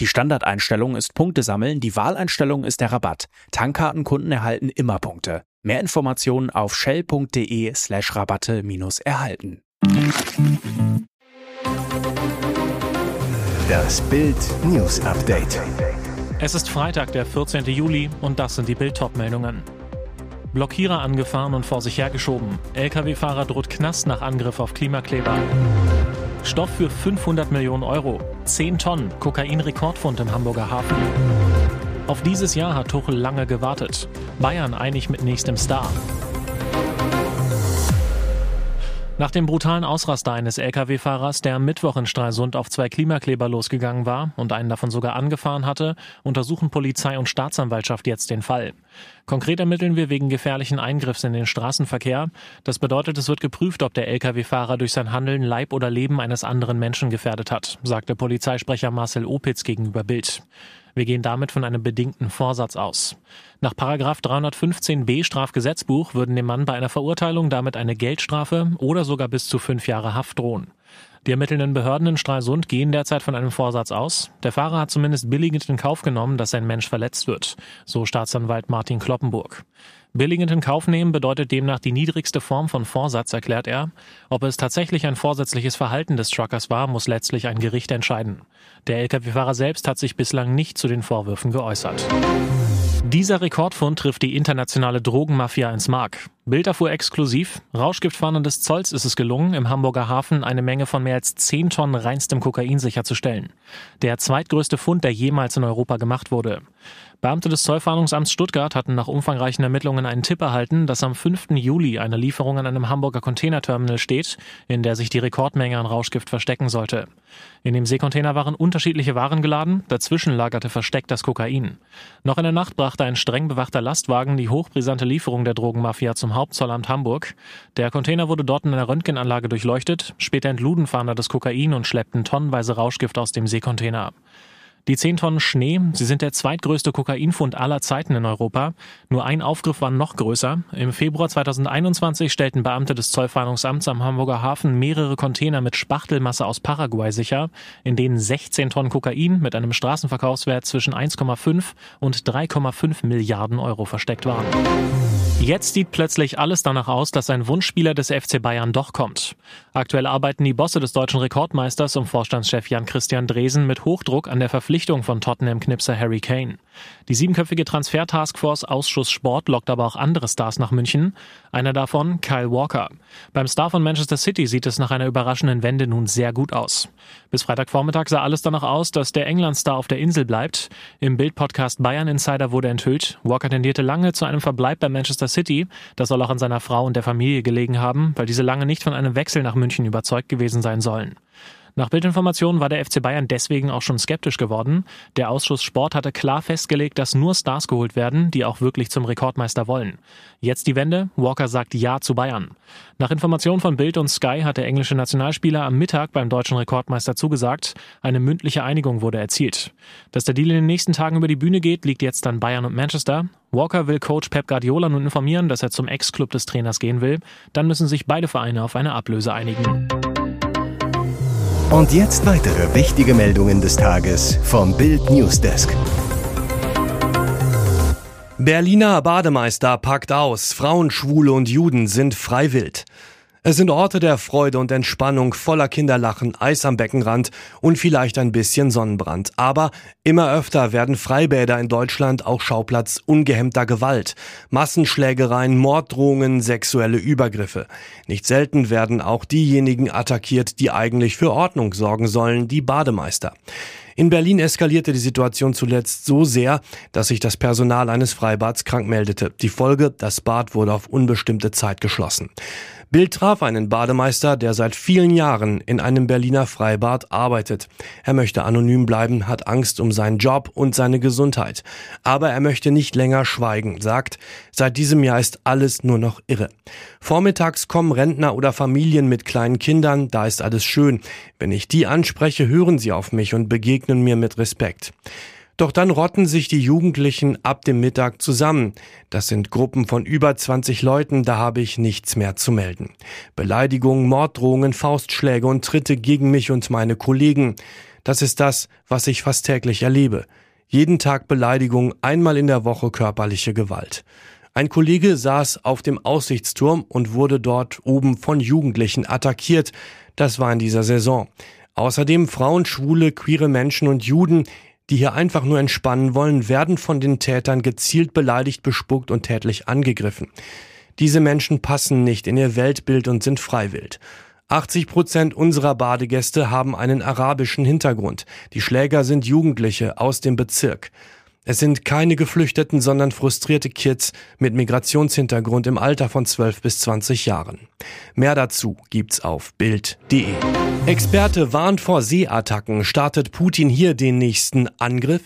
Die Standardeinstellung ist Punkte sammeln, die Wahleinstellung ist der Rabatt. Tankkartenkunden erhalten immer Punkte. Mehr Informationen auf shell.de slash Rabatte minus erhalten. Das Bild News Update. Es ist Freitag, der 14. Juli und das sind die Bild meldungen Blockierer angefahren und vor sich hergeschoben. Lkw-Fahrer droht Knast nach Angriff auf Klimakleber. Stoff für 500 Millionen Euro. 10 Tonnen Kokain-Rekordfund im Hamburger Hafen. Auf dieses Jahr hat Tuchel lange gewartet. Bayern einig mit nächstem Star. Nach dem brutalen Ausraster eines Lkw-Fahrers, der am Mittwoch in Stralsund auf zwei Klimakleber losgegangen war und einen davon sogar angefahren hatte, untersuchen Polizei und Staatsanwaltschaft jetzt den Fall. Konkret ermitteln wir wegen gefährlichen Eingriffs in den Straßenverkehr. Das bedeutet, es wird geprüft, ob der Lkw-Fahrer durch sein Handeln Leib oder Leben eines anderen Menschen gefährdet hat, sagte Polizeisprecher Marcel Opitz gegenüber Bild. Wir gehen damit von einem bedingten Vorsatz aus. Nach 315b Strafgesetzbuch würden dem Mann bei einer Verurteilung damit eine Geldstrafe oder sogar bis zu fünf Jahre Haft drohen. Die ermittelnden Behörden in Stralsund gehen derzeit von einem Vorsatz aus. Der Fahrer hat zumindest billigend in Kauf genommen, dass ein Mensch verletzt wird, so Staatsanwalt Martin Kloppenburg. Billigend in Kauf nehmen bedeutet demnach die niedrigste Form von Vorsatz, erklärt er. Ob es tatsächlich ein vorsätzliches Verhalten des Truckers war, muss letztlich ein Gericht entscheiden. Der Lkw-Fahrer selbst hat sich bislang nicht zu den Vorwürfen geäußert. Dieser Rekordfund trifft die internationale Drogenmafia ins Mark. Bild erfuhr exklusiv. Rauschgiftfahndern des Zolls ist es gelungen, im Hamburger Hafen eine Menge von mehr als 10 Tonnen reinstem Kokain sicherzustellen. Der zweitgrößte Fund, der jemals in Europa gemacht wurde. Beamte des Zollfahndungsamts Stuttgart hatten nach umfangreichen Ermittlungen einen Tipp erhalten, dass am 5. Juli eine Lieferung an einem Hamburger Containerterminal steht, in der sich die Rekordmenge an Rauschgift verstecken sollte. In dem Seekontainer waren unterschiedliche Waren geladen, dazwischen lagerte versteckt das Kokain. Noch in der Nacht brachte ein streng bewachter Lastwagen die hochbrisante Lieferung der Drogenmafia zum Hauptzollamt Hamburg. Der Container wurde dort in einer Röntgenanlage durchleuchtet, später entluden Fahnder das Kokain und schleppten tonnenweise Rauschgift aus dem Seekontainer. Die 10 Tonnen Schnee, sie sind der zweitgrößte Kokainfund aller Zeiten in Europa. Nur ein Aufgriff war noch größer. Im Februar 2021 stellten Beamte des Zollfahndungsamts am Hamburger Hafen mehrere Container mit Spachtelmasse aus Paraguay sicher, in denen 16 Tonnen Kokain mit einem Straßenverkaufswert zwischen 1,5 und 3,5 Milliarden Euro versteckt waren. Jetzt sieht plötzlich alles danach aus, dass ein Wunschspieler des FC Bayern doch kommt. Aktuell arbeiten die Bosse des deutschen Rekordmeisters um Vorstandschef Jan-Christian Dresen mit Hochdruck an der Verpflichtung von Tottenham-Knipser Harry Kane. Die siebenköpfige Transfer-Taskforce Ausschuss Sport lockt aber auch andere Stars nach München. Einer davon Kyle Walker. Beim Star von Manchester City sieht es nach einer überraschenden Wende nun sehr gut aus. Bis Freitagvormittag sah alles danach aus, dass der England-Star auf der Insel bleibt. Im Bild-Podcast Bayern Insider wurde enthüllt, Walker tendierte lange zu einem Verbleib bei Manchester City. Das soll auch an seiner Frau und der Familie gelegen haben, weil diese lange nicht von einem Wechsel nach München überzeugt gewesen sein sollen. Nach Bildinformationen war der FC Bayern deswegen auch schon skeptisch geworden. Der Ausschuss Sport hatte klar festgelegt, dass nur Stars geholt werden, die auch wirklich zum Rekordmeister wollen. Jetzt die Wende. Walker sagt Ja zu Bayern. Nach Informationen von Bild und Sky hat der englische Nationalspieler am Mittag beim deutschen Rekordmeister zugesagt. Eine mündliche Einigung wurde erzielt. Dass der Deal in den nächsten Tagen über die Bühne geht, liegt jetzt an Bayern und Manchester. Walker will Coach Pep Guardiola nun informieren, dass er zum Ex-Club des Trainers gehen will. Dann müssen sich beide Vereine auf eine Ablöse einigen. Und jetzt weitere wichtige Meldungen des Tages vom Bild Newsdesk. Berliner Bademeister packt aus. Frauen, Schwule und Juden sind freiwillig. Es sind Orte der Freude und Entspannung, voller Kinderlachen, Eis am Beckenrand und vielleicht ein bisschen Sonnenbrand. Aber immer öfter werden Freibäder in Deutschland auch Schauplatz ungehemmter Gewalt. Massenschlägereien, Morddrohungen, sexuelle Übergriffe. Nicht selten werden auch diejenigen attackiert, die eigentlich für Ordnung sorgen sollen, die Bademeister. In Berlin eskalierte die Situation zuletzt so sehr, dass sich das Personal eines Freibads krank meldete. Die Folge, das Bad wurde auf unbestimmte Zeit geschlossen. Bild traf einen Bademeister, der seit vielen Jahren in einem Berliner Freibad arbeitet. Er möchte anonym bleiben, hat Angst um seinen Job und seine Gesundheit. Aber er möchte nicht länger schweigen, sagt, seit diesem Jahr ist alles nur noch irre. Vormittags kommen Rentner oder Familien mit kleinen Kindern, da ist alles schön. Wenn ich die anspreche, hören sie auf mich und begegnen mir mit Respekt. Doch dann rotten sich die Jugendlichen ab dem Mittag zusammen. Das sind Gruppen von über 20 Leuten, da habe ich nichts mehr zu melden. Beleidigungen, Morddrohungen, Faustschläge und Tritte gegen mich und meine Kollegen. Das ist das, was ich fast täglich erlebe. Jeden Tag Beleidigung, einmal in der Woche körperliche Gewalt. Ein Kollege saß auf dem Aussichtsturm und wurde dort oben von Jugendlichen attackiert. Das war in dieser Saison. Außerdem Frauen, Schwule, queere Menschen und Juden, die hier einfach nur entspannen wollen, werden von den Tätern gezielt beleidigt, bespuckt und tätlich angegriffen. Diese Menschen passen nicht in ihr Weltbild und sind freiwillig. 80 Prozent unserer Badegäste haben einen arabischen Hintergrund. Die Schläger sind Jugendliche aus dem Bezirk. Es sind keine Geflüchteten, sondern frustrierte Kids mit Migrationshintergrund im Alter von 12 bis 20 Jahren. Mehr dazu gibt's auf Bild.de. Experte warnt vor Seeattacken. Startet Putin hier den nächsten Angriff?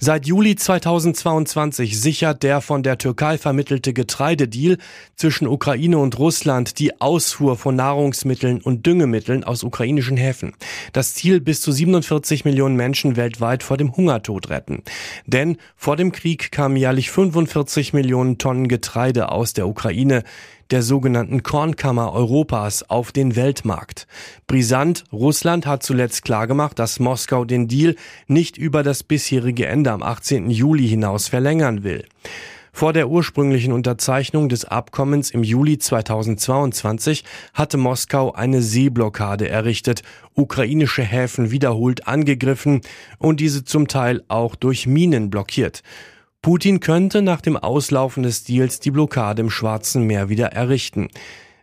Seit Juli 2022 sichert der von der Türkei vermittelte Getreidedeal zwischen Ukraine und Russland die Ausfuhr von Nahrungsmitteln und Düngemitteln aus ukrainischen Häfen. Das Ziel bis zu 47 Millionen Menschen weltweit vor dem Hungertod retten. Denn vor dem Krieg kamen jährlich 45 Millionen Tonnen Getreide aus der Ukraine der sogenannten Kornkammer Europas auf den Weltmarkt. Brisant, Russland hat zuletzt klargemacht, dass Moskau den Deal nicht über das bisherige Ende am 18. Juli hinaus verlängern will. Vor der ursprünglichen Unterzeichnung des Abkommens im Juli 2022 hatte Moskau eine Seeblockade errichtet, ukrainische Häfen wiederholt angegriffen und diese zum Teil auch durch Minen blockiert. Putin könnte nach dem Auslaufen des Deals die Blockade im Schwarzen Meer wieder errichten,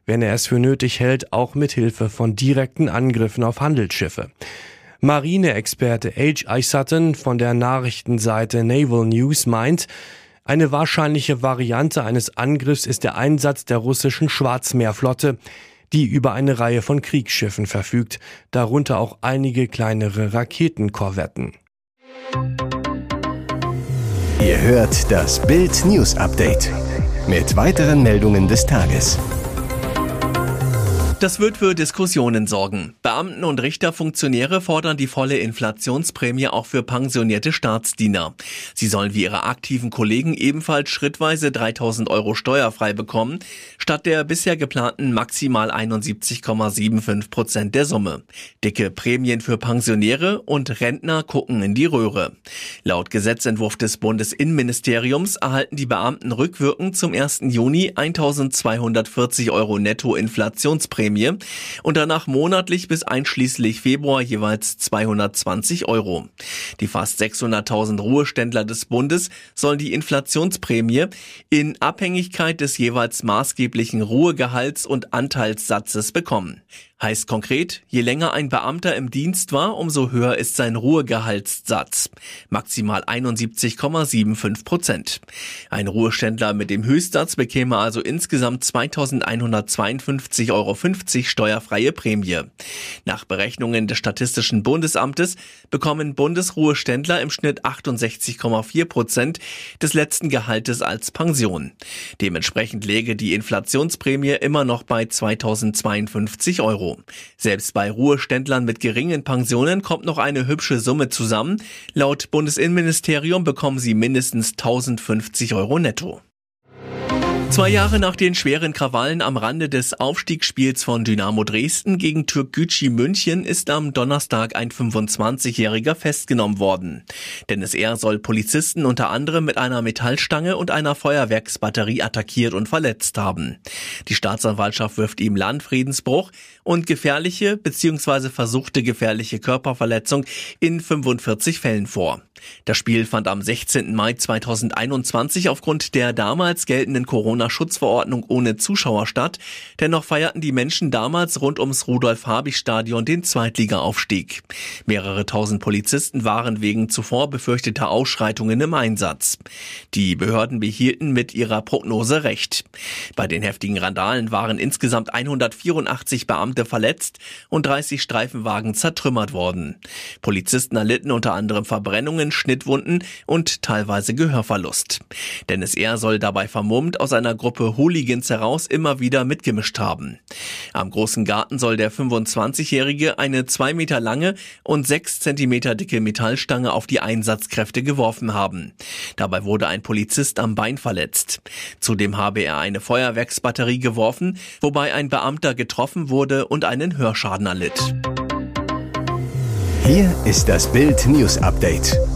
wenn er es für nötig hält, auch mit Hilfe von direkten Angriffen auf Handelsschiffe. Marineexperte H. I. Sutton von der Nachrichtenseite Naval News meint, eine wahrscheinliche Variante eines Angriffs ist der Einsatz der russischen Schwarzmeerflotte, die über eine Reihe von Kriegsschiffen verfügt, darunter auch einige kleinere Raketenkorvetten. Ihr hört das Bild News Update mit weiteren Meldungen des Tages. Das wird für Diskussionen sorgen. Beamten und Richterfunktionäre fordern die volle Inflationsprämie auch für pensionierte Staatsdiener. Sie sollen wie ihre aktiven Kollegen ebenfalls schrittweise 3000 Euro steuerfrei bekommen, statt der bisher geplanten maximal 71,75 Prozent der Summe. Dicke Prämien für Pensionäre und Rentner gucken in die Röhre. Laut Gesetzentwurf des Bundesinnenministeriums erhalten die Beamten rückwirkend zum 1. Juni 1240 Euro Netto-Inflationsprämie Prämie und danach monatlich bis einschließlich Februar jeweils 220 Euro. Die fast 600.000 Ruheständler des Bundes sollen die Inflationsprämie in Abhängigkeit des jeweils maßgeblichen Ruhegehalts und Anteilssatzes bekommen. Heißt konkret, je länger ein Beamter im Dienst war, umso höher ist sein Ruhegehaltssatz. Maximal 71,75 Prozent. Ein Ruheständler mit dem Höchstsatz bekäme also insgesamt 2152,50 Euro steuerfreie Prämie. Nach Berechnungen des Statistischen Bundesamtes bekommen Bundesruheständler im Schnitt 68,4 Prozent des letzten Gehaltes als Pension. Dementsprechend läge die Inflationsprämie immer noch bei 2052 Euro. Selbst bei Ruheständlern mit geringen Pensionen kommt noch eine hübsche Summe zusammen. Laut Bundesinnenministerium bekommen sie mindestens 1050 Euro netto. Zwei Jahre nach den schweren Krawallen am Rande des Aufstiegsspiels von Dynamo Dresden gegen Türkgücü München ist am Donnerstag ein 25-Jähriger festgenommen worden. Dennis R. soll Polizisten unter anderem mit einer Metallstange und einer Feuerwerksbatterie attackiert und verletzt haben. Die Staatsanwaltschaft wirft ihm Landfriedensbruch und gefährliche bzw. versuchte gefährliche Körperverletzung in 45 Fällen vor. Das Spiel fand am 16. Mai 2021 aufgrund der damals geltenden Corona-Schutzverordnung ohne Zuschauer statt. Dennoch feierten die Menschen damals rund ums Rudolf-Habich-Stadion den Zweitliga-Aufstieg. Mehrere tausend Polizisten waren wegen zuvor befürchteter Ausschreitungen im Einsatz. Die Behörden behielten mit ihrer Prognose recht. Bei den heftigen Randalen waren insgesamt 184 Beamte verletzt und 30 Streifenwagen zertrümmert worden. Polizisten erlitten unter anderem Verbrennungen, Schnittwunden und teilweise Gehörverlust. Dennis R. soll dabei vermummt aus einer Gruppe Hooligans heraus immer wieder mitgemischt haben. Am großen Garten soll der 25-Jährige eine zwei Meter lange und sechs Zentimeter dicke Metallstange auf die Einsatzkräfte geworfen haben. Dabei wurde ein Polizist am Bein verletzt. Zudem habe er eine Feuerwerksbatterie geworfen, wobei ein Beamter getroffen wurde und einen Hörschaden erlitt. Hier ist das Bild News Update.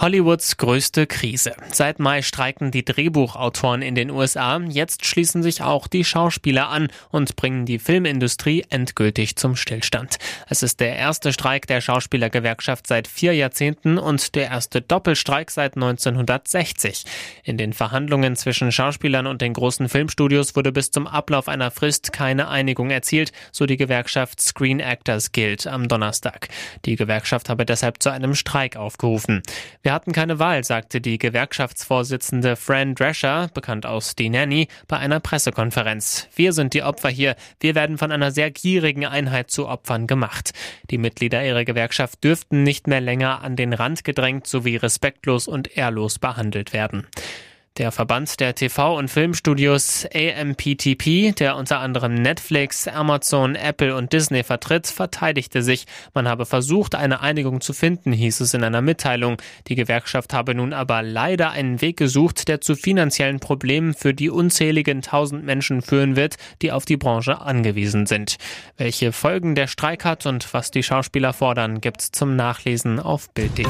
Hollywoods größte Krise. Seit Mai streiken die Drehbuchautoren in den USA. Jetzt schließen sich auch die Schauspieler an und bringen die Filmindustrie endgültig zum Stillstand. Es ist der erste Streik der Schauspielergewerkschaft seit vier Jahrzehnten und der erste Doppelstreik seit 1960. In den Verhandlungen zwischen Schauspielern und den großen Filmstudios wurde bis zum Ablauf einer Frist keine Einigung erzielt, so die Gewerkschaft Screen Actors Guild am Donnerstag. Die Gewerkschaft habe deshalb zu einem Streik aufgerufen. Wir hatten keine Wahl, sagte die Gewerkschaftsvorsitzende Fran Drescher, bekannt aus Die Nanny, bei einer Pressekonferenz. Wir sind die Opfer hier. Wir werden von einer sehr gierigen Einheit zu Opfern gemacht. Die Mitglieder ihrer Gewerkschaft dürften nicht mehr länger an den Rand gedrängt sowie respektlos und ehrlos behandelt werden. Der Verband der TV- und Filmstudios AMPTP, der unter anderem Netflix, Amazon, Apple und Disney vertritt, verteidigte sich. Man habe versucht, eine Einigung zu finden, hieß es in einer Mitteilung. Die Gewerkschaft habe nun aber leider einen Weg gesucht, der zu finanziellen Problemen für die unzähligen tausend Menschen führen wird, die auf die Branche angewiesen sind. Welche Folgen der Streik hat und was die Schauspieler fordern, gibt's zum Nachlesen auf Bild.de.